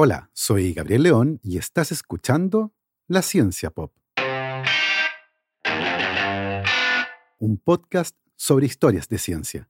Hola, soy Gabriel León y estás escuchando La Ciencia Pop. Un podcast sobre historias de ciencia.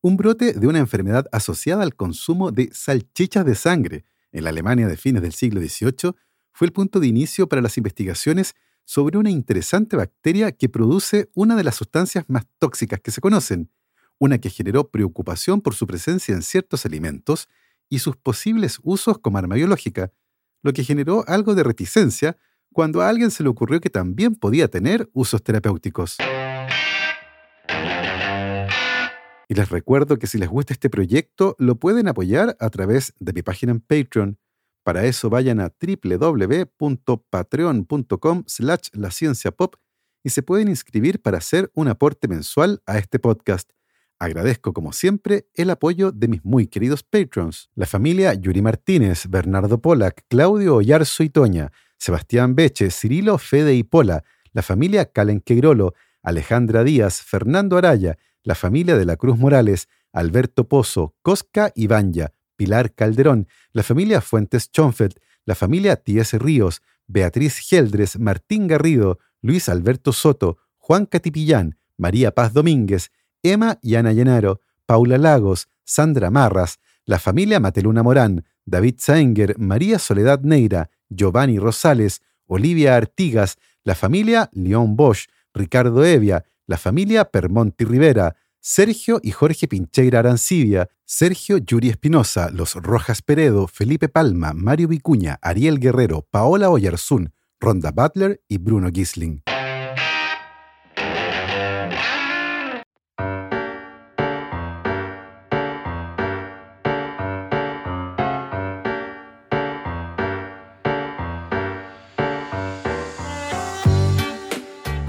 Un brote de una enfermedad asociada al consumo de salchichas de sangre en la Alemania de fines del siglo XVIII fue el punto de inicio para las investigaciones sobre una interesante bacteria que produce una de las sustancias más tóxicas que se conocen, una que generó preocupación por su presencia en ciertos alimentos y sus posibles usos como arma biológica, lo que generó algo de reticencia cuando a alguien se le ocurrió que también podía tener usos terapéuticos. Y les recuerdo que si les gusta este proyecto, lo pueden apoyar a través de mi página en Patreon. Para eso vayan a www.patreon.com slash la y se pueden inscribir para hacer un aporte mensual a este podcast. Agradezco, como siempre, el apoyo de mis muy queridos patrons, la familia Yuri Martínez, Bernardo Polak, Claudio Oyarzo y Toña, Sebastián Beche, Cirilo Fede y Pola, la familia Calen Queirolo, Alejandra Díaz, Fernando Araya, la familia de la Cruz Morales, Alberto Pozo, Cosca y Banya, Pilar Calderón, la familia Fuentes Schonfeld, la familia T.S. Ríos, Beatriz Geldres, Martín Garrido, Luis Alberto Soto, Juan Catipillán, María Paz Domínguez, Emma y Ana Llenaro, Paula Lagos, Sandra Marras, la familia Mateluna Morán, David Saenger, María Soledad Neira, Giovanni Rosales, Olivia Artigas, la familia León Bosch, Ricardo Evia, la familia Permonti Rivera, Sergio y Jorge Pincheira Arancibia, Sergio Yuri Espinosa, Los Rojas Peredo, Felipe Palma, Mario Vicuña, Ariel Guerrero, Paola Oyarzún, Ronda Butler y Bruno Gisling.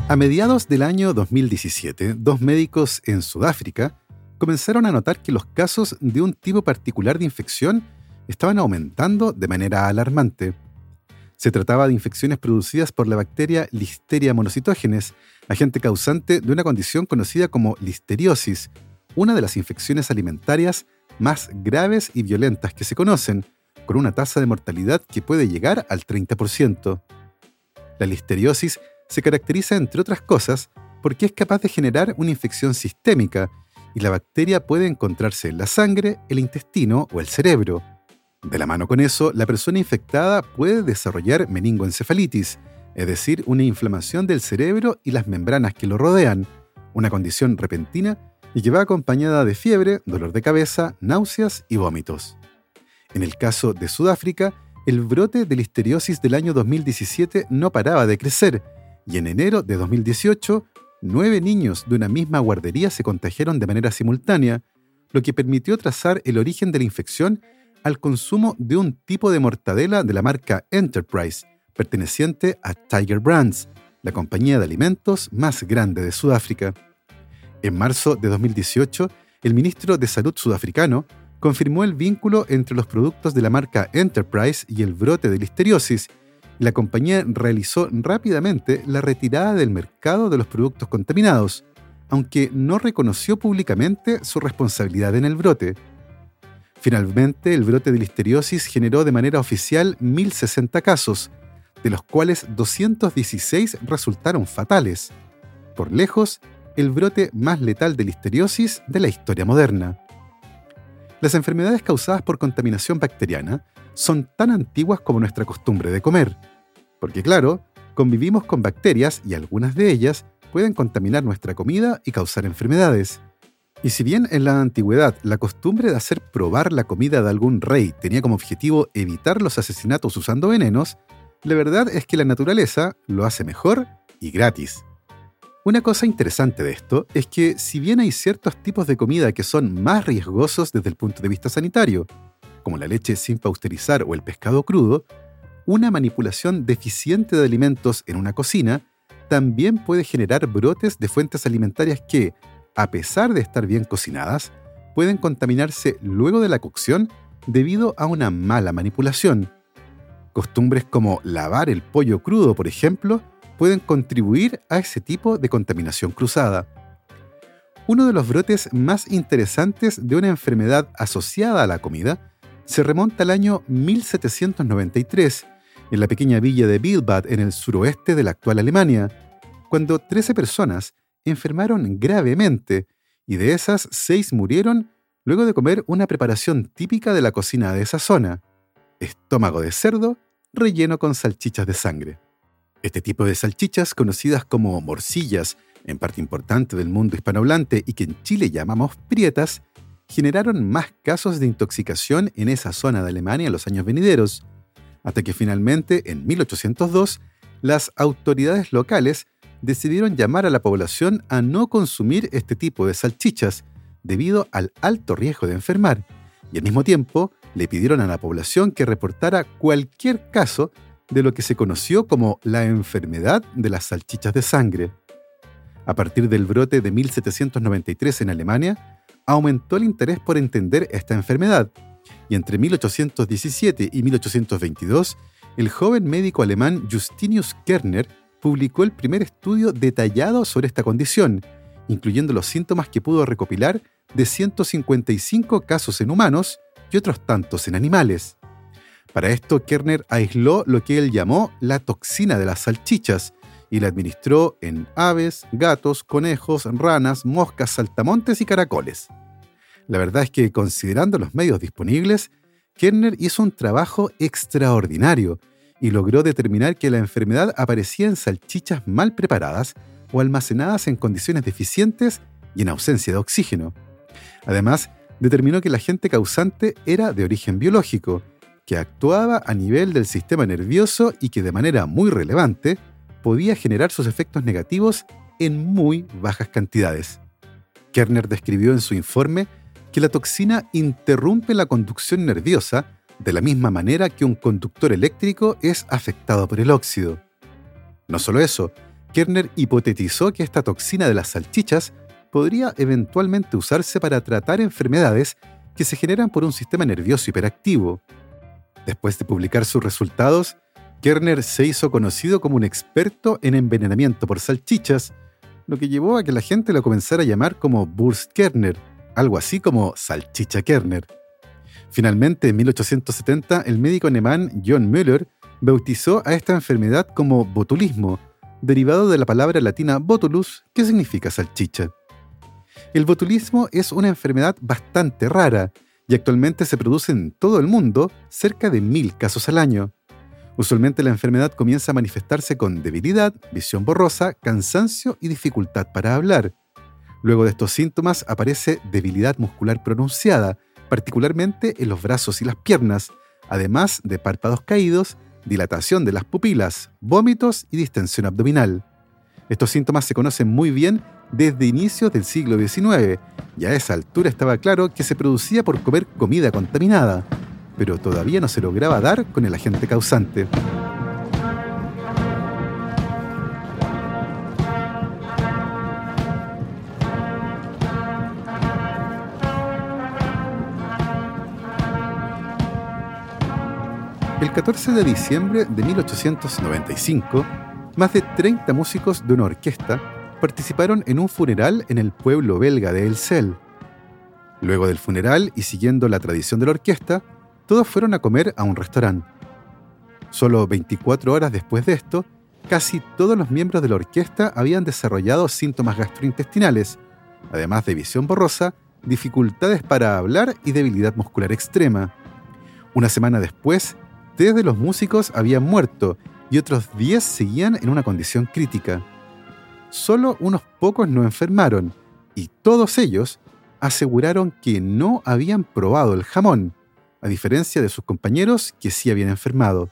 A mediados del año 2017, dos médicos en Sudáfrica comenzaron a notar que los casos de un tipo particular de infección estaban aumentando de manera alarmante. Se trataba de infecciones producidas por la bacteria Listeria monocytogenes, agente causante de una condición conocida como listeriosis, una de las infecciones alimentarias más graves y violentas que se conocen, con una tasa de mortalidad que puede llegar al 30%. La listeriosis se caracteriza, entre otras cosas, porque es capaz de generar una infección sistémica y la bacteria puede encontrarse en la sangre, el intestino o el cerebro. De la mano con eso, la persona infectada puede desarrollar meningoencefalitis, es decir, una inflamación del cerebro y las membranas que lo rodean, una condición repentina y que va acompañada de fiebre, dolor de cabeza, náuseas y vómitos. En el caso de Sudáfrica, el brote de listeriosis del año 2017 no paraba de crecer y en enero de 2018, nueve niños de una misma guardería se contagiaron de manera simultánea, lo que permitió trazar el origen de la infección al consumo de un tipo de mortadela de la marca Enterprise, perteneciente a Tiger Brands, la compañía de alimentos más grande de Sudáfrica. En marzo de 2018, el ministro de Salud sudafricano confirmó el vínculo entre los productos de la marca Enterprise y el brote de listeriosis, la compañía realizó rápidamente la retirada del mercado de los productos contaminados, aunque no reconoció públicamente su responsabilidad en el brote. Finalmente, el brote de listeriosis generó de manera oficial 1.060 casos, de los cuales 216 resultaron fatales. Por lejos, el brote más letal de listeriosis de la historia moderna. Las enfermedades causadas por contaminación bacteriana son tan antiguas como nuestra costumbre de comer. Porque claro, convivimos con bacterias y algunas de ellas pueden contaminar nuestra comida y causar enfermedades. Y si bien en la antigüedad la costumbre de hacer probar la comida de algún rey tenía como objetivo evitar los asesinatos usando venenos, la verdad es que la naturaleza lo hace mejor y gratis. Una cosa interesante de esto es que si bien hay ciertos tipos de comida que son más riesgosos desde el punto de vista sanitario, como la leche sin pausterizar o el pescado crudo, una manipulación deficiente de alimentos en una cocina también puede generar brotes de fuentes alimentarias que, a pesar de estar bien cocinadas, pueden contaminarse luego de la cocción debido a una mala manipulación. Costumbres como lavar el pollo crudo, por ejemplo, pueden contribuir a ese tipo de contaminación cruzada. Uno de los brotes más interesantes de una enfermedad asociada a la comida se remonta al año 1793, en la pequeña villa de Bilbad, en el suroeste de la actual Alemania, cuando 13 personas enfermaron gravemente y de esas 6 murieron luego de comer una preparación típica de la cocina de esa zona, estómago de cerdo relleno con salchichas de sangre. Este tipo de salchichas, conocidas como morcillas, en parte importante del mundo hispanohablante y que en Chile llamamos prietas, generaron más casos de intoxicación en esa zona de Alemania en los años venideros, hasta que finalmente, en 1802, las autoridades locales decidieron llamar a la población a no consumir este tipo de salchichas, debido al alto riesgo de enfermar, y al mismo tiempo le pidieron a la población que reportara cualquier caso de lo que se conoció como la enfermedad de las salchichas de sangre. A partir del brote de 1793 en Alemania, aumentó el interés por entender esta enfermedad, y entre 1817 y 1822, el joven médico alemán Justinius Kerner publicó el primer estudio detallado sobre esta condición, incluyendo los síntomas que pudo recopilar de 155 casos en humanos y otros tantos en animales. Para esto, Kerner aisló lo que él llamó la toxina de las salchichas y la administró en aves, gatos, conejos, ranas, moscas, saltamontes y caracoles. La verdad es que, considerando los medios disponibles, Kerner hizo un trabajo extraordinario y logró determinar que la enfermedad aparecía en salchichas mal preparadas o almacenadas en condiciones deficientes y en ausencia de oxígeno. Además, determinó que el agente causante era de origen biológico, que actuaba a nivel del sistema nervioso y que de manera muy relevante podía generar sus efectos negativos en muy bajas cantidades. Kerner describió en su informe que la toxina interrumpe la conducción nerviosa de la misma manera que un conductor eléctrico es afectado por el óxido. No solo eso, Kerner hipotetizó que esta toxina de las salchichas podría eventualmente usarse para tratar enfermedades que se generan por un sistema nervioso hiperactivo. Después de publicar sus resultados, Kerner se hizo conocido como un experto en envenenamiento por salchichas, lo que llevó a que la gente lo comenzara a llamar como Burst Kerner, algo así como salchicha Kerner. Finalmente, en 1870, el médico alemán John Müller bautizó a esta enfermedad como botulismo, derivado de la palabra latina botulus, que significa salchicha. El botulismo es una enfermedad bastante rara y actualmente se produce en todo el mundo cerca de mil casos al año. Usualmente la enfermedad comienza a manifestarse con debilidad, visión borrosa, cansancio y dificultad para hablar. Luego de estos síntomas aparece debilidad muscular pronunciada, particularmente en los brazos y las piernas, además de párpados caídos, dilatación de las pupilas, vómitos y distensión abdominal. Estos síntomas se conocen muy bien desde inicios del siglo XIX, y a esa altura estaba claro que se producía por comer comida contaminada, pero todavía no se lograba dar con el agente causante. El 14 de diciembre de 1895, más de 30 músicos de una orquesta participaron en un funeral en el pueblo belga de El Luego del funeral y siguiendo la tradición de la orquesta, todos fueron a comer a un restaurante. Solo 24 horas después de esto, casi todos los miembros de la orquesta habían desarrollado síntomas gastrointestinales, además de visión borrosa, dificultades para hablar y debilidad muscular extrema. Una semana después, tres de los músicos habían muerto y otros 10 seguían en una condición crítica solo unos pocos no enfermaron y todos ellos aseguraron que no habían probado el jamón, a diferencia de sus compañeros que sí habían enfermado.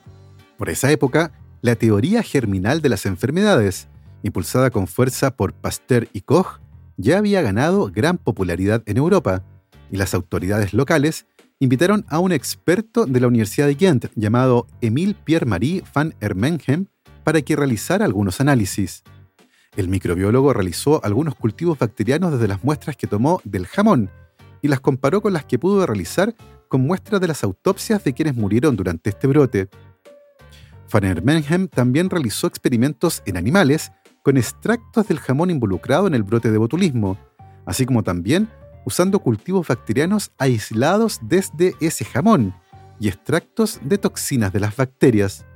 Por esa época, la teoría germinal de las enfermedades, impulsada con fuerza por Pasteur y Koch, ya había ganado gran popularidad en Europa, y las autoridades locales invitaron a un experto de la Universidad de Ghent llamado Emile Pierre-Marie van Ermenhem para que realizara algunos análisis. El microbiólogo realizó algunos cultivos bacterianos desde las muestras que tomó del jamón y las comparó con las que pudo realizar con muestras de las autopsias de quienes murieron durante este brote. Van Menhem también realizó experimentos en animales con extractos del jamón involucrado en el brote de botulismo, así como también usando cultivos bacterianos aislados desde ese jamón y extractos de toxinas de las bacterias.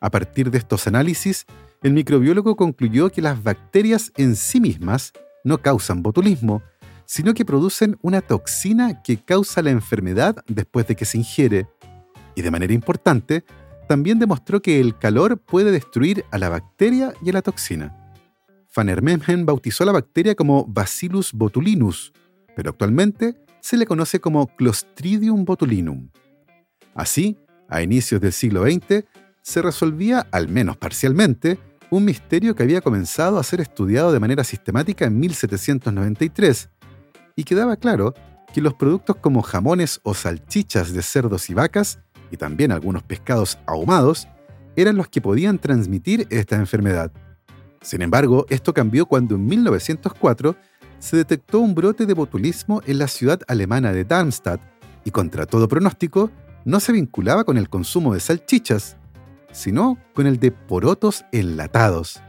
A partir de estos análisis, el microbiólogo concluyó que las bacterias en sí mismas no causan botulismo, sino que producen una toxina que causa la enfermedad después de que se ingiere. Y de manera importante, también demostró que el calor puede destruir a la bacteria y a la toxina. Van Hermengen bautizó a la bacteria como Bacillus botulinus, pero actualmente se le conoce como Clostridium botulinum. Así, a inicios del siglo XX, se resolvía, al menos parcialmente, un misterio que había comenzado a ser estudiado de manera sistemática en 1793, y quedaba claro que los productos como jamones o salchichas de cerdos y vacas, y también algunos pescados ahumados, eran los que podían transmitir esta enfermedad. Sin embargo, esto cambió cuando en 1904 se detectó un brote de botulismo en la ciudad alemana de Darmstadt y contra todo pronóstico no se vinculaba con el consumo de salchichas, sino con el de porotos enlatados.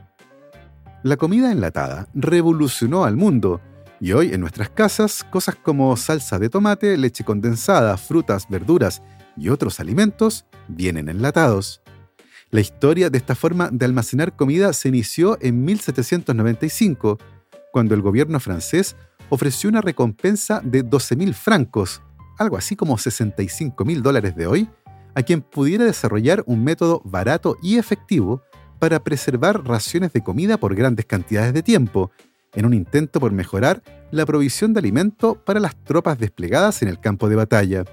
La comida enlatada revolucionó al mundo y hoy en nuestras casas cosas como salsa de tomate, leche condensada, frutas, verduras y otros alimentos vienen enlatados. La historia de esta forma de almacenar comida se inició en 1795, cuando el gobierno francés ofreció una recompensa de 12.000 francos, algo así como 65.000 dólares de hoy, a quien pudiera desarrollar un método barato y efectivo para preservar raciones de comida por grandes cantidades de tiempo, en un intento por mejorar la provisión de alimento para las tropas desplegadas en el campo de batalla.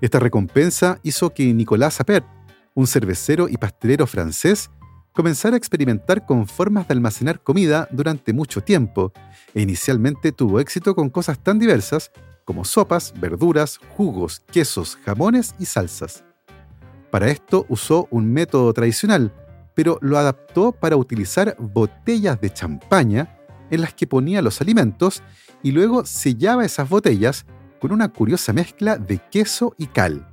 Esta recompensa hizo que Nicolas Appert, un cervecero y pastelero francés, comenzara a experimentar con formas de almacenar comida durante mucho tiempo, e inicialmente tuvo éxito con cosas tan diversas como sopas, verduras, jugos, quesos, jamones y salsas. Para esto usó un método tradicional, pero lo adaptó para utilizar botellas de champaña en las que ponía los alimentos y luego sellaba esas botellas con una curiosa mezcla de queso y cal.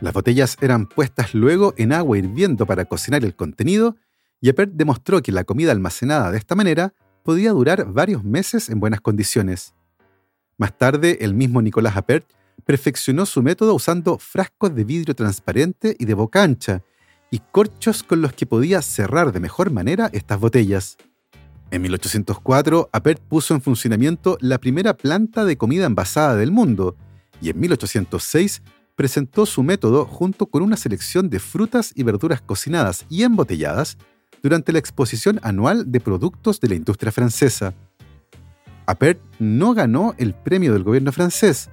Las botellas eran puestas luego en agua hirviendo para cocinar el contenido, y Appert demostró que la comida almacenada de esta manera podía durar varios meses en buenas condiciones. Más tarde, el mismo Nicolás Appert perfeccionó su método usando frascos de vidrio transparente y de boca ancha, y corchos con los que podía cerrar de mejor manera estas botellas. En 1804, Appert puso en funcionamiento la primera planta de comida envasada del mundo, y en 1806 presentó su método junto con una selección de frutas y verduras cocinadas y embotelladas durante la exposición anual de productos de la industria francesa. Appert no ganó el premio del gobierno francés,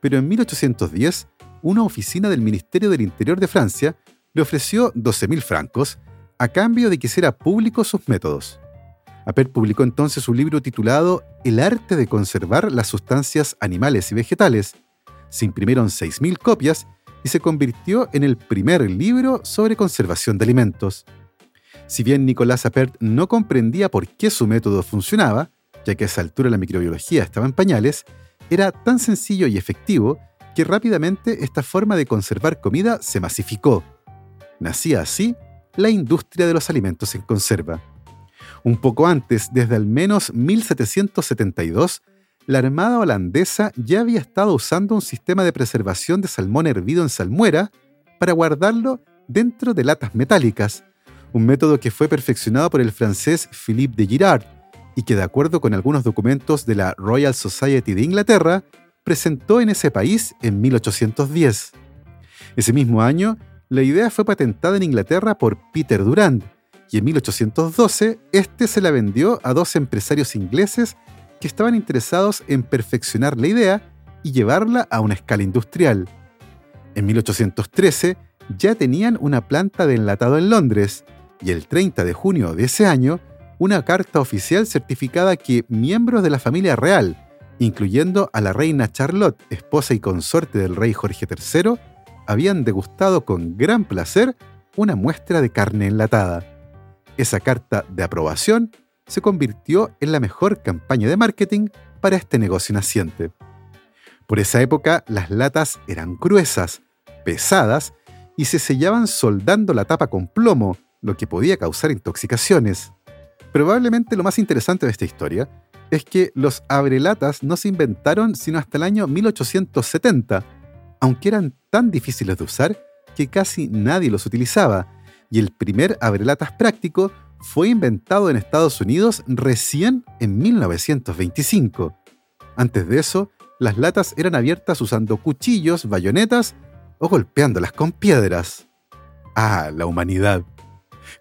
pero en 1810 una oficina del Ministerio del Interior de Francia le ofreció 12.000 francos a cambio de que hiciera público sus métodos. Appert publicó entonces un libro titulado El arte de conservar las sustancias animales y vegetales, se imprimieron 6.000 copias y se convirtió en el primer libro sobre conservación de alimentos. Si bien Nicolás Appert no comprendía por qué su método funcionaba, ya que a esa altura la microbiología estaba en pañales, era tan sencillo y efectivo que rápidamente esta forma de conservar comida se masificó. Nacía así la industria de los alimentos en conserva. Un poco antes, desde al menos 1772, la Armada holandesa ya había estado usando un sistema de preservación de salmón hervido en salmuera para guardarlo dentro de latas metálicas, un método que fue perfeccionado por el francés Philippe de Girard y que, de acuerdo con algunos documentos de la Royal Society de Inglaterra, presentó en ese país en 1810. Ese mismo año, la idea fue patentada en Inglaterra por Peter Durand, y en 1812 este se la vendió a dos empresarios ingleses que estaban interesados en perfeccionar la idea y llevarla a una escala industrial. En 1813 ya tenían una planta de enlatado en Londres y el 30 de junio de ese año una carta oficial certificada que miembros de la familia real, incluyendo a la reina Charlotte, esposa y consorte del rey Jorge III, habían degustado con gran placer una muestra de carne enlatada. Esa carta de aprobación se convirtió en la mejor campaña de marketing para este negocio naciente. Por esa época las latas eran gruesas, pesadas y se sellaban soldando la tapa con plomo, lo que podía causar intoxicaciones. Probablemente lo más interesante de esta historia es que los abrelatas no se inventaron sino hasta el año 1870, aunque eran tan difíciles de usar que casi nadie los utilizaba, y el primer abrelatas práctico fue inventado en Estados Unidos recién en 1925. Antes de eso, las latas eran abiertas usando cuchillos, bayonetas o golpeándolas con piedras. Ah, la humanidad.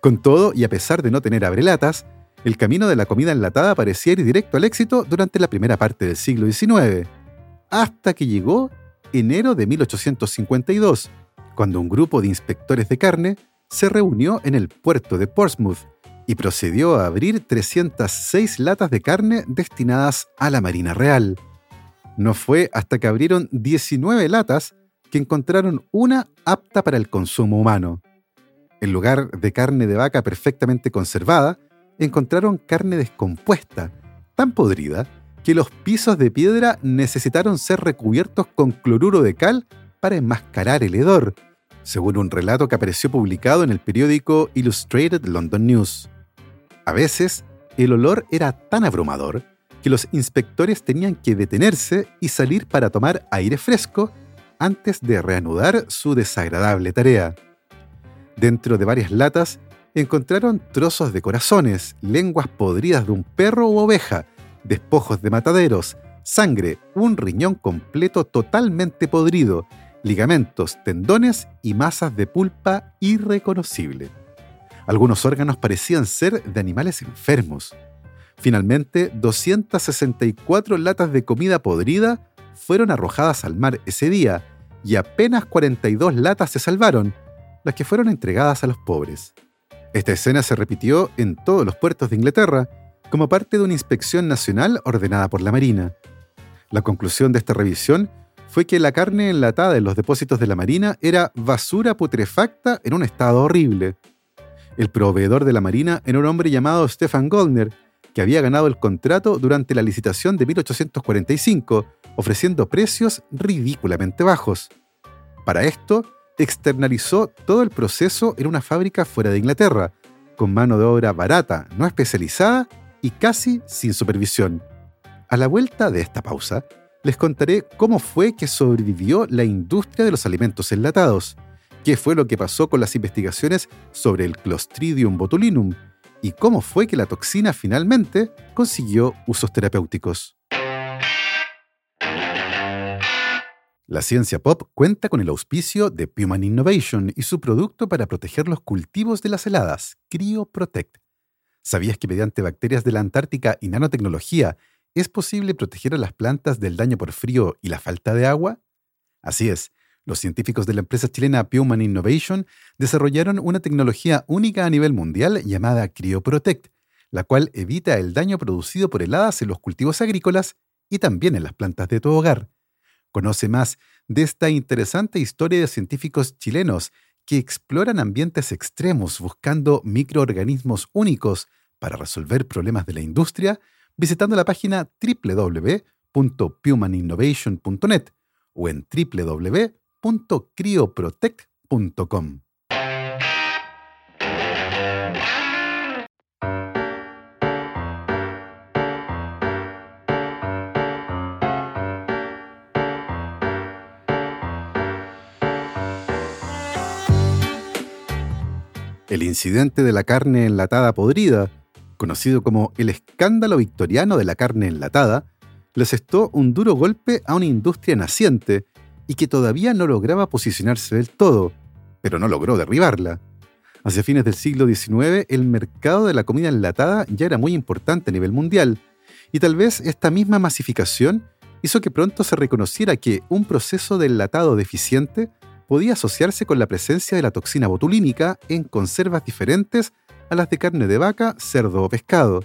Con todo, y a pesar de no tener abrelatas, el camino de la comida enlatada parecía ir directo al éxito durante la primera parte del siglo XIX, hasta que llegó enero de 1852, cuando un grupo de inspectores de carne se reunió en el puerto de Portsmouth y procedió a abrir 306 latas de carne destinadas a la Marina Real. No fue hasta que abrieron 19 latas que encontraron una apta para el consumo humano. En lugar de carne de vaca perfectamente conservada, encontraron carne descompuesta, tan podrida que los pisos de piedra necesitaron ser recubiertos con cloruro de cal para enmascarar el hedor, según un relato que apareció publicado en el periódico Illustrated London News. A veces, el olor era tan abrumador que los inspectores tenían que detenerse y salir para tomar aire fresco antes de reanudar su desagradable tarea. Dentro de varias latas encontraron trozos de corazones, lenguas podridas de un perro u oveja, despojos de mataderos, sangre, un riñón completo totalmente podrido, ligamentos, tendones y masas de pulpa irreconocible. Algunos órganos parecían ser de animales enfermos. Finalmente, 264 latas de comida podrida fueron arrojadas al mar ese día y apenas 42 latas se salvaron, las que fueron entregadas a los pobres. Esta escena se repitió en todos los puertos de Inglaterra, como parte de una inspección nacional ordenada por la Marina. La conclusión de esta revisión fue que la carne enlatada en los depósitos de la Marina era basura putrefacta en un estado horrible. El proveedor de la Marina era un hombre llamado Stefan Goldner, que había ganado el contrato durante la licitación de 1845, ofreciendo precios ridículamente bajos. Para esto, externalizó todo el proceso en una fábrica fuera de Inglaterra, con mano de obra barata, no especializada y casi sin supervisión. A la vuelta de esta pausa, les contaré cómo fue que sobrevivió la industria de los alimentos enlatados, qué fue lo que pasó con las investigaciones sobre el Clostridium botulinum y cómo fue que la toxina finalmente consiguió usos terapéuticos. La ciencia pop cuenta con el auspicio de Puman Innovation y su producto para proteger los cultivos de las heladas, CryoProtect. ¿Sabías que mediante bacterias de la Antártica y nanotecnología es posible proteger a las plantas del daño por frío y la falta de agua? Así es, los científicos de la empresa chilena Puman Innovation desarrollaron una tecnología única a nivel mundial llamada CryoProtect, la cual evita el daño producido por heladas en los cultivos agrícolas y también en las plantas de tu hogar. Conoce más de esta interesante historia de científicos chilenos que exploran ambientes extremos buscando microorganismos únicos para resolver problemas de la industria visitando la página www.pumaninnovation.net o en www.crioprotect.com. El incidente de la carne enlatada podrida, conocido como el escándalo victoriano de la carne enlatada, le asestó un duro golpe a una industria naciente y que todavía no lograba posicionarse del todo, pero no logró derribarla. Hacia fines del siglo XIX, el mercado de la comida enlatada ya era muy importante a nivel mundial, y tal vez esta misma masificación hizo que pronto se reconociera que un proceso de enlatado deficiente podía asociarse con la presencia de la toxina botulínica en conservas diferentes a las de carne de vaca, cerdo o pescado.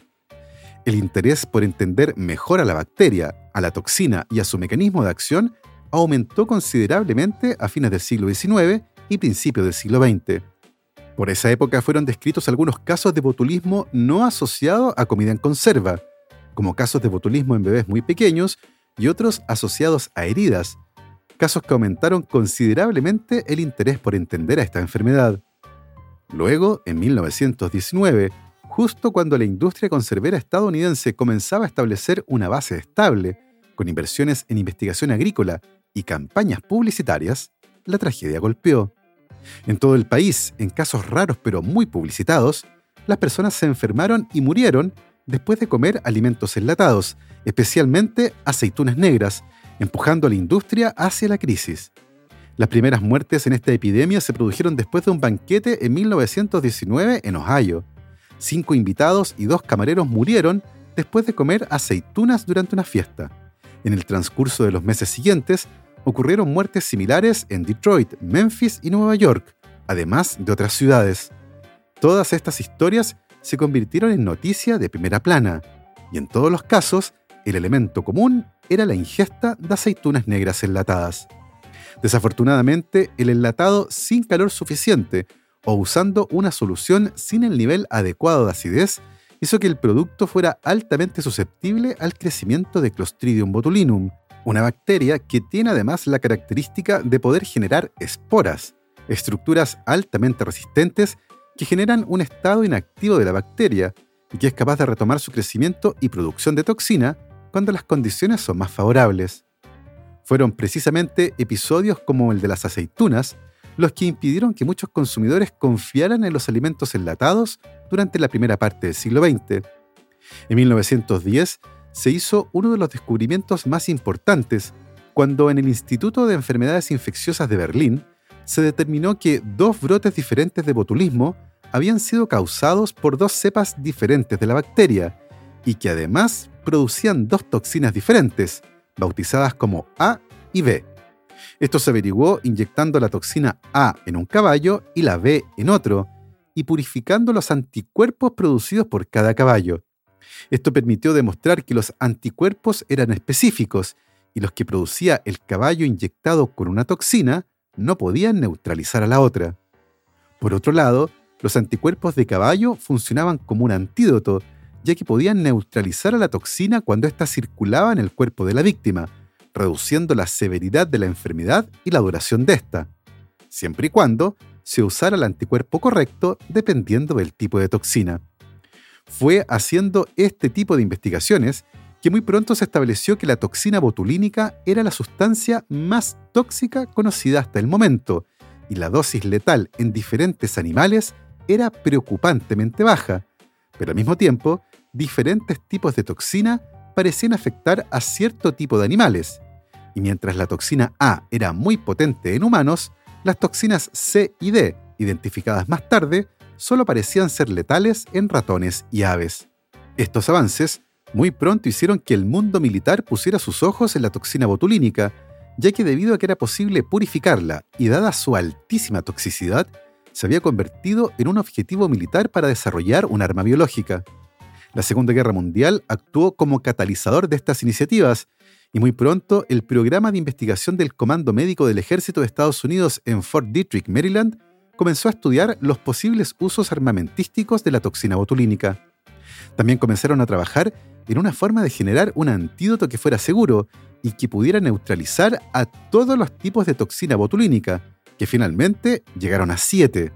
El interés por entender mejor a la bacteria, a la toxina y a su mecanismo de acción aumentó considerablemente a fines del siglo XIX y principios del siglo XX. Por esa época fueron descritos algunos casos de botulismo no asociado a comida en conserva, como casos de botulismo en bebés muy pequeños y otros asociados a heridas, casos que aumentaron considerablemente el interés por entender a esta enfermedad. Luego, en 1919, justo cuando la industria conservera estadounidense comenzaba a establecer una base estable, con inversiones en investigación agrícola y campañas publicitarias, la tragedia golpeó. En todo el país, en casos raros pero muy publicitados, las personas se enfermaron y murieron después de comer alimentos enlatados, especialmente aceitunas negras, empujando a la industria hacia la crisis. Las primeras muertes en esta epidemia se produjeron después de un banquete en 1919 en Ohio. Cinco invitados y dos camareros murieron después de comer aceitunas durante una fiesta. En el transcurso de los meses siguientes, ocurrieron muertes similares en Detroit, Memphis y Nueva York, además de otras ciudades. Todas estas historias se convirtieron en noticia de primera plana, y en todos los casos, el elemento común era la ingesta de aceitunas negras enlatadas. Desafortunadamente, el enlatado sin calor suficiente o usando una solución sin el nivel adecuado de acidez hizo que el producto fuera altamente susceptible al crecimiento de Clostridium botulinum, una bacteria que tiene además la característica de poder generar esporas, estructuras altamente resistentes que generan un estado inactivo de la bacteria y que es capaz de retomar su crecimiento y producción de toxina cuando las condiciones son más favorables. Fueron precisamente episodios como el de las aceitunas los que impidieron que muchos consumidores confiaran en los alimentos enlatados durante la primera parte del siglo XX. En 1910 se hizo uno de los descubrimientos más importantes cuando en el Instituto de Enfermedades Infecciosas de Berlín se determinó que dos brotes diferentes de botulismo habían sido causados por dos cepas diferentes de la bacteria y que además producían dos toxinas diferentes, bautizadas como A y B. Esto se averiguó inyectando la toxina A en un caballo y la B en otro, y purificando los anticuerpos producidos por cada caballo. Esto permitió demostrar que los anticuerpos eran específicos y los que producía el caballo inyectado con una toxina no podían neutralizar a la otra. Por otro lado, los anticuerpos de caballo funcionaban como un antídoto, ya que podían neutralizar a la toxina cuando ésta circulaba en el cuerpo de la víctima, reduciendo la severidad de la enfermedad y la duración de esta, siempre y cuando se usara el anticuerpo correcto dependiendo del tipo de toxina. Fue haciendo este tipo de investigaciones que muy pronto se estableció que la toxina botulínica era la sustancia más tóxica conocida hasta el momento, y la dosis letal en diferentes animales era preocupantemente baja, pero al mismo tiempo, diferentes tipos de toxina parecían afectar a cierto tipo de animales, y mientras la toxina A era muy potente en humanos, las toxinas C y D, identificadas más tarde, solo parecían ser letales en ratones y aves. Estos avances muy pronto hicieron que el mundo militar pusiera sus ojos en la toxina botulínica, ya que debido a que era posible purificarla y dada su altísima toxicidad, se había convertido en un objetivo militar para desarrollar un arma biológica. La Segunda Guerra Mundial actuó como catalizador de estas iniciativas y muy pronto el programa de investigación del Comando Médico del Ejército de Estados Unidos en Fort Detrick, Maryland, comenzó a estudiar los posibles usos armamentísticos de la toxina botulínica. También comenzaron a trabajar en una forma de generar un antídoto que fuera seguro y que pudiera neutralizar a todos los tipos de toxina botulínica, que finalmente llegaron a siete.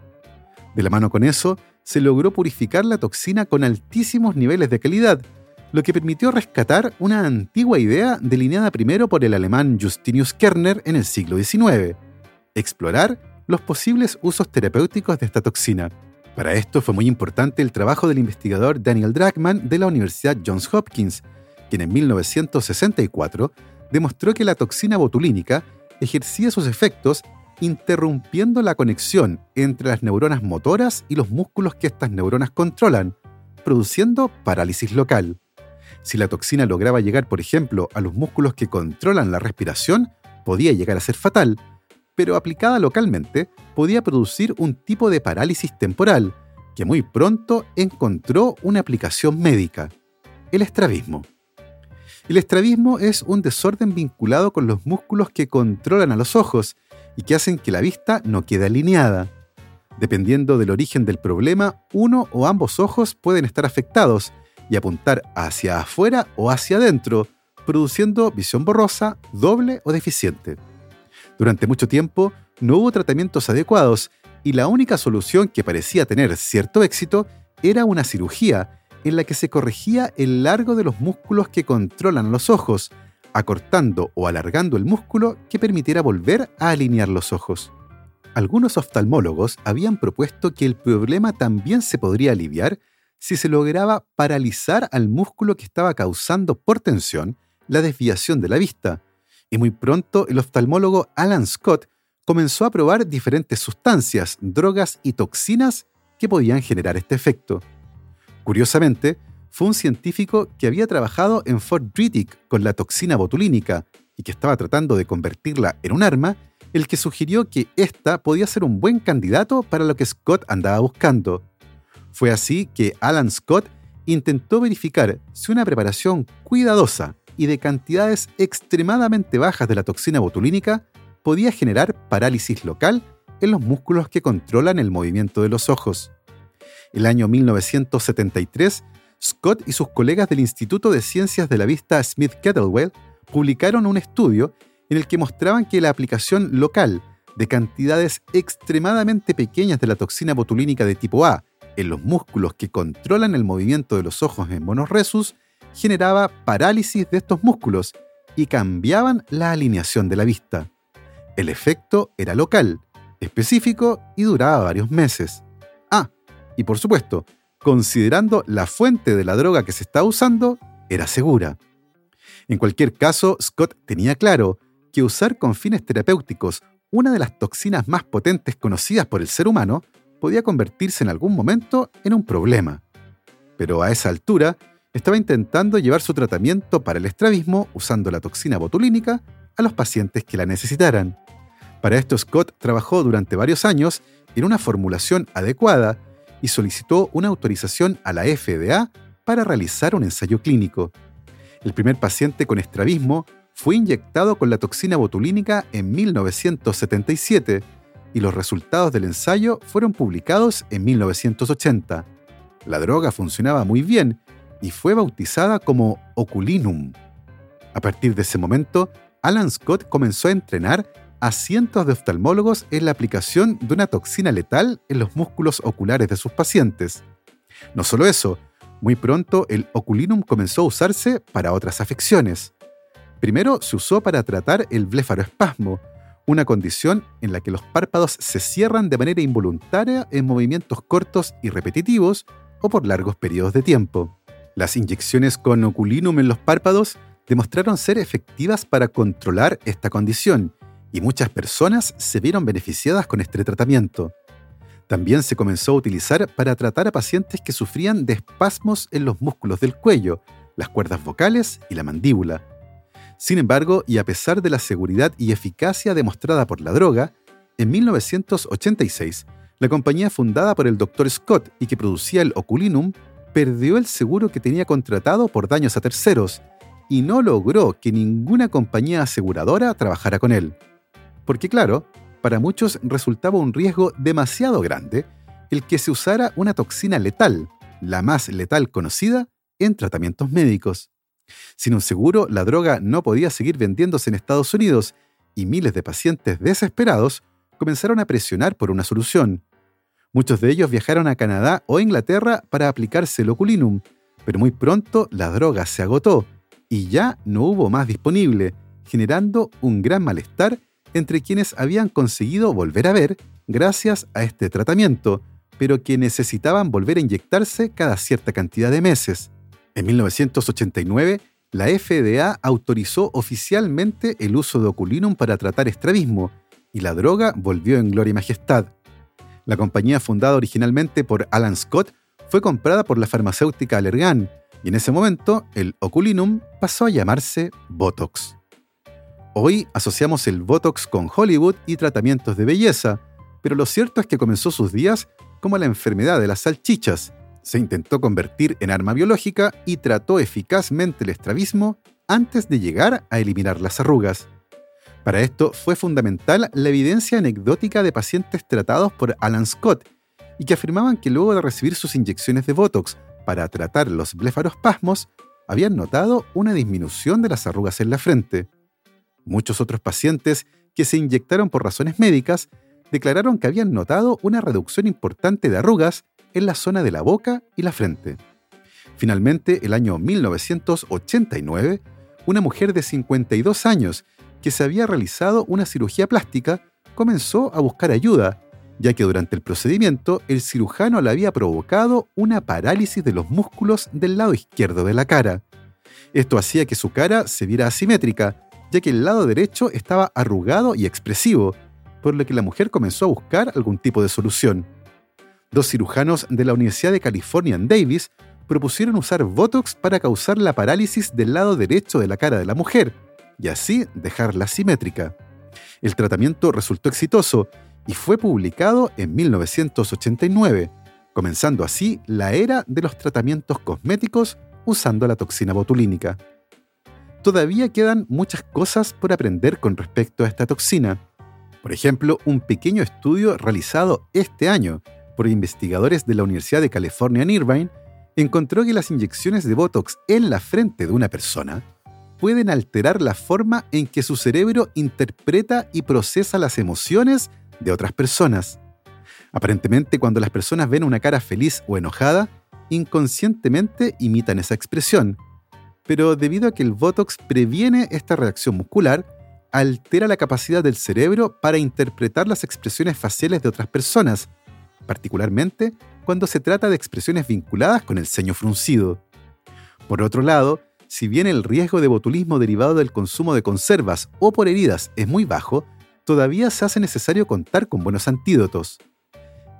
De la mano con eso, se logró purificar la toxina con altísimos niveles de calidad, lo que permitió rescatar una antigua idea delineada primero por el alemán Justinius Kerner en el siglo XIX, explorar los posibles usos terapéuticos de esta toxina. Para esto fue muy importante el trabajo del investigador Daniel Drachman de la Universidad Johns Hopkins, quien en 1964 demostró que la toxina botulínica ejercía sus efectos interrumpiendo la conexión entre las neuronas motoras y los músculos que estas neuronas controlan, produciendo parálisis local. Si la toxina lograba llegar, por ejemplo, a los músculos que controlan la respiración, podía llegar a ser fatal, pero aplicada localmente podía producir un tipo de parálisis temporal que muy pronto encontró una aplicación médica, el estrabismo. El estrabismo es un desorden vinculado con los músculos que controlan a los ojos y que hacen que la vista no quede alineada. Dependiendo del origen del problema, uno o ambos ojos pueden estar afectados y apuntar hacia afuera o hacia adentro, produciendo visión borrosa, doble o deficiente. Durante mucho tiempo no hubo tratamientos adecuados y la única solución que parecía tener cierto éxito era una cirugía en la que se corregía el largo de los músculos que controlan los ojos, acortando o alargando el músculo que permitiera volver a alinear los ojos. Algunos oftalmólogos habían propuesto que el problema también se podría aliviar si se lograba paralizar al músculo que estaba causando por tensión la desviación de la vista, y muy pronto el oftalmólogo Alan Scott comenzó a probar diferentes sustancias, drogas y toxinas que podían generar este efecto. Curiosamente, fue un científico que había trabajado en Fort Riddick con la toxina botulínica y que estaba tratando de convertirla en un arma, el que sugirió que ésta podía ser un buen candidato para lo que Scott andaba buscando. Fue así que Alan Scott intentó verificar si una preparación cuidadosa y de cantidades extremadamente bajas de la toxina botulínica podía generar parálisis local en los músculos que controlan el movimiento de los ojos. El año 1973, Scott y sus colegas del Instituto de Ciencias de la Vista Smith Kettlewell publicaron un estudio en el que mostraban que la aplicación local de cantidades extremadamente pequeñas de la toxina botulínica de tipo A en los músculos que controlan el movimiento de los ojos en monos resus generaba parálisis de estos músculos y cambiaban la alineación de la vista. El efecto era local, específico y duraba varios meses. Ah, y por supuesto, considerando la fuente de la droga que se estaba usando, era segura. En cualquier caso, Scott tenía claro que usar con fines terapéuticos una de las toxinas más potentes conocidas por el ser humano podía convertirse en algún momento en un problema. Pero a esa altura, estaba intentando llevar su tratamiento para el estrabismo usando la toxina botulínica a los pacientes que la necesitaran. Para esto Scott trabajó durante varios años en una formulación adecuada y solicitó una autorización a la FDA para realizar un ensayo clínico. El primer paciente con estrabismo fue inyectado con la toxina botulínica en 1977 y los resultados del ensayo fueron publicados en 1980. La droga funcionaba muy bien y fue bautizada como Oculinum. A partir de ese momento, Alan Scott comenzó a entrenar a cientos de oftalmólogos en la aplicación de una toxina letal en los músculos oculares de sus pacientes. No solo eso, muy pronto el oculinum comenzó a usarse para otras afecciones. Primero se usó para tratar el blefaroespasmo, una condición en la que los párpados se cierran de manera involuntaria en movimientos cortos y repetitivos o por largos periodos de tiempo. Las inyecciones con oculinum en los párpados demostraron ser efectivas para controlar esta condición y muchas personas se vieron beneficiadas con este tratamiento. También se comenzó a utilizar para tratar a pacientes que sufrían de espasmos en los músculos del cuello, las cuerdas vocales y la mandíbula. Sin embargo, y a pesar de la seguridad y eficacia demostrada por la droga, en 1986, la compañía fundada por el Dr. Scott y que producía el Oculinum perdió el seguro que tenía contratado por daños a terceros y no logró que ninguna compañía aseguradora trabajara con él. Porque claro, para muchos resultaba un riesgo demasiado grande el que se usara una toxina letal, la más letal conocida, en tratamientos médicos. Sin un seguro, la droga no podía seguir vendiéndose en Estados Unidos y miles de pacientes desesperados comenzaron a presionar por una solución. Muchos de ellos viajaron a Canadá o Inglaterra para aplicarse el oculinum, pero muy pronto la droga se agotó y ya no hubo más disponible, generando un gran malestar entre quienes habían conseguido volver a ver gracias a este tratamiento, pero que necesitaban volver a inyectarse cada cierta cantidad de meses. En 1989, la FDA autorizó oficialmente el uso de oculinum para tratar estrabismo, y la droga volvió en gloria y majestad. La compañía fundada originalmente por Alan Scott fue comprada por la farmacéutica Allergan, y en ese momento el oculinum pasó a llamarse Botox. Hoy asociamos el Botox con Hollywood y tratamientos de belleza, pero lo cierto es que comenzó sus días como la enfermedad de las salchichas. Se intentó convertir en arma biológica y trató eficazmente el estrabismo antes de llegar a eliminar las arrugas. Para esto fue fundamental la evidencia anecdótica de pacientes tratados por Alan Scott y que afirmaban que luego de recibir sus inyecciones de Botox para tratar los blefarospasmos, habían notado una disminución de las arrugas en la frente. Muchos otros pacientes que se inyectaron por razones médicas declararon que habían notado una reducción importante de arrugas en la zona de la boca y la frente. Finalmente, el año 1989, una mujer de 52 años que se había realizado una cirugía plástica comenzó a buscar ayuda, ya que durante el procedimiento el cirujano le había provocado una parálisis de los músculos del lado izquierdo de la cara. Esto hacía que su cara se viera asimétrica, ya que el lado derecho estaba arrugado y expresivo, por lo que la mujer comenzó a buscar algún tipo de solución. Dos cirujanos de la Universidad de California en Davis propusieron usar Botox para causar la parálisis del lado derecho de la cara de la mujer, y así dejarla simétrica. El tratamiento resultó exitoso y fue publicado en 1989, comenzando así la era de los tratamientos cosméticos usando la toxina botulínica. Todavía quedan muchas cosas por aprender con respecto a esta toxina. Por ejemplo, un pequeño estudio realizado este año por investigadores de la Universidad de California en Irvine encontró que las inyecciones de Botox en la frente de una persona pueden alterar la forma en que su cerebro interpreta y procesa las emociones de otras personas. Aparentemente, cuando las personas ven una cara feliz o enojada, inconscientemente imitan esa expresión. Pero debido a que el Botox previene esta reacción muscular, altera la capacidad del cerebro para interpretar las expresiones faciales de otras personas, particularmente cuando se trata de expresiones vinculadas con el ceño fruncido. Por otro lado, si bien el riesgo de botulismo derivado del consumo de conservas o por heridas es muy bajo, todavía se hace necesario contar con buenos antídotos.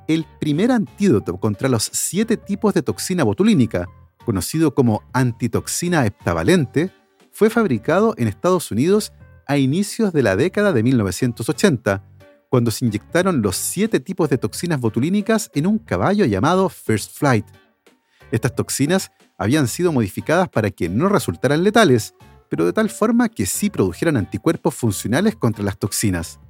El primer antídoto contra los siete tipos de toxina botulínica, conocido como antitoxina heptavalente, fue fabricado en Estados Unidos a inicios de la década de 1980, cuando se inyectaron los siete tipos de toxinas botulínicas en un caballo llamado First Flight. Estas toxinas habían sido modificadas para que no resultaran letales, pero de tal forma que sí produjeran anticuerpos funcionales contra las toxinas.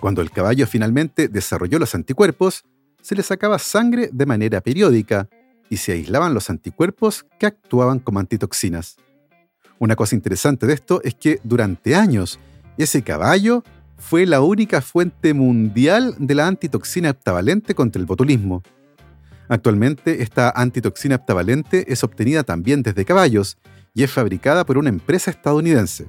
Cuando el caballo finalmente desarrolló los anticuerpos, se le sacaba sangre de manera periódica y se aislaban los anticuerpos que actuaban como antitoxinas. Una cosa interesante de esto es que durante años ese caballo fue la única fuente mundial de la antitoxina heptavalente contra el botulismo. Actualmente esta antitoxina heptavalente es obtenida también desde caballos y es fabricada por una empresa estadounidense.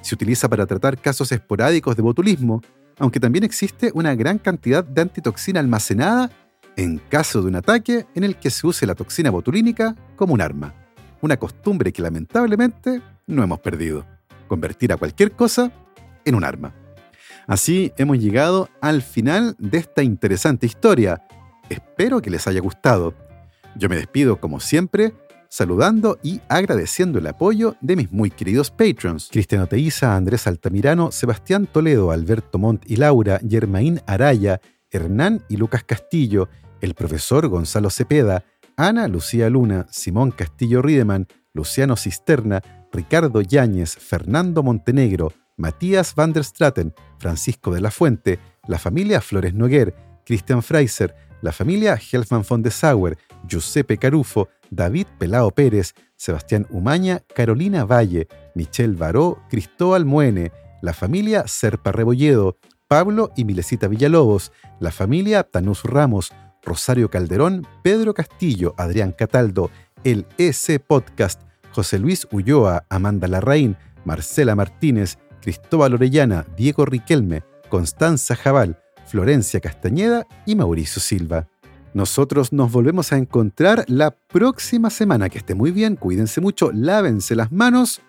Se utiliza para tratar casos esporádicos de botulismo, aunque también existe una gran cantidad de antitoxina almacenada en caso de un ataque en el que se use la toxina botulínica como un arma. Una costumbre que lamentablemente no hemos perdido. Convertir a cualquier cosa en un arma. Así hemos llegado al final de esta interesante historia, Espero que les haya gustado. Yo me despido como siempre, saludando y agradeciendo el apoyo de mis muy queridos patrons. Cristiano Teiza, Andrés Altamirano, Sebastián Toledo, Alberto Montt y Laura, Germaín Araya, Hernán y Lucas Castillo, el profesor Gonzalo Cepeda, Ana Lucía Luna, Simón Castillo Riedemann, Luciano Cisterna, Ricardo Yáñez, Fernando Montenegro, Matías van der Straten, Francisco de la Fuente, la familia Flores Noguer, Cristian Freiser, la familia Helfman von de Sauer, Giuseppe Carufo, David Pelao Pérez, Sebastián Umaña, Carolina Valle, Michelle Baró, Cristóbal Muene, la familia Serpa Rebolledo, Pablo y Milesita Villalobos, la familia Tanús Ramos, Rosario Calderón, Pedro Castillo, Adrián Cataldo, el EC Podcast, José Luis Ulloa, Amanda Larraín, Marcela Martínez, Cristóbal Orellana, Diego Riquelme, Constanza Jabal, Florencia Castañeda y Mauricio Silva. Nosotros nos volvemos a encontrar la próxima semana. Que esté muy bien, cuídense mucho, lávense las manos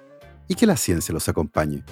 y que la ciencia los acompañe.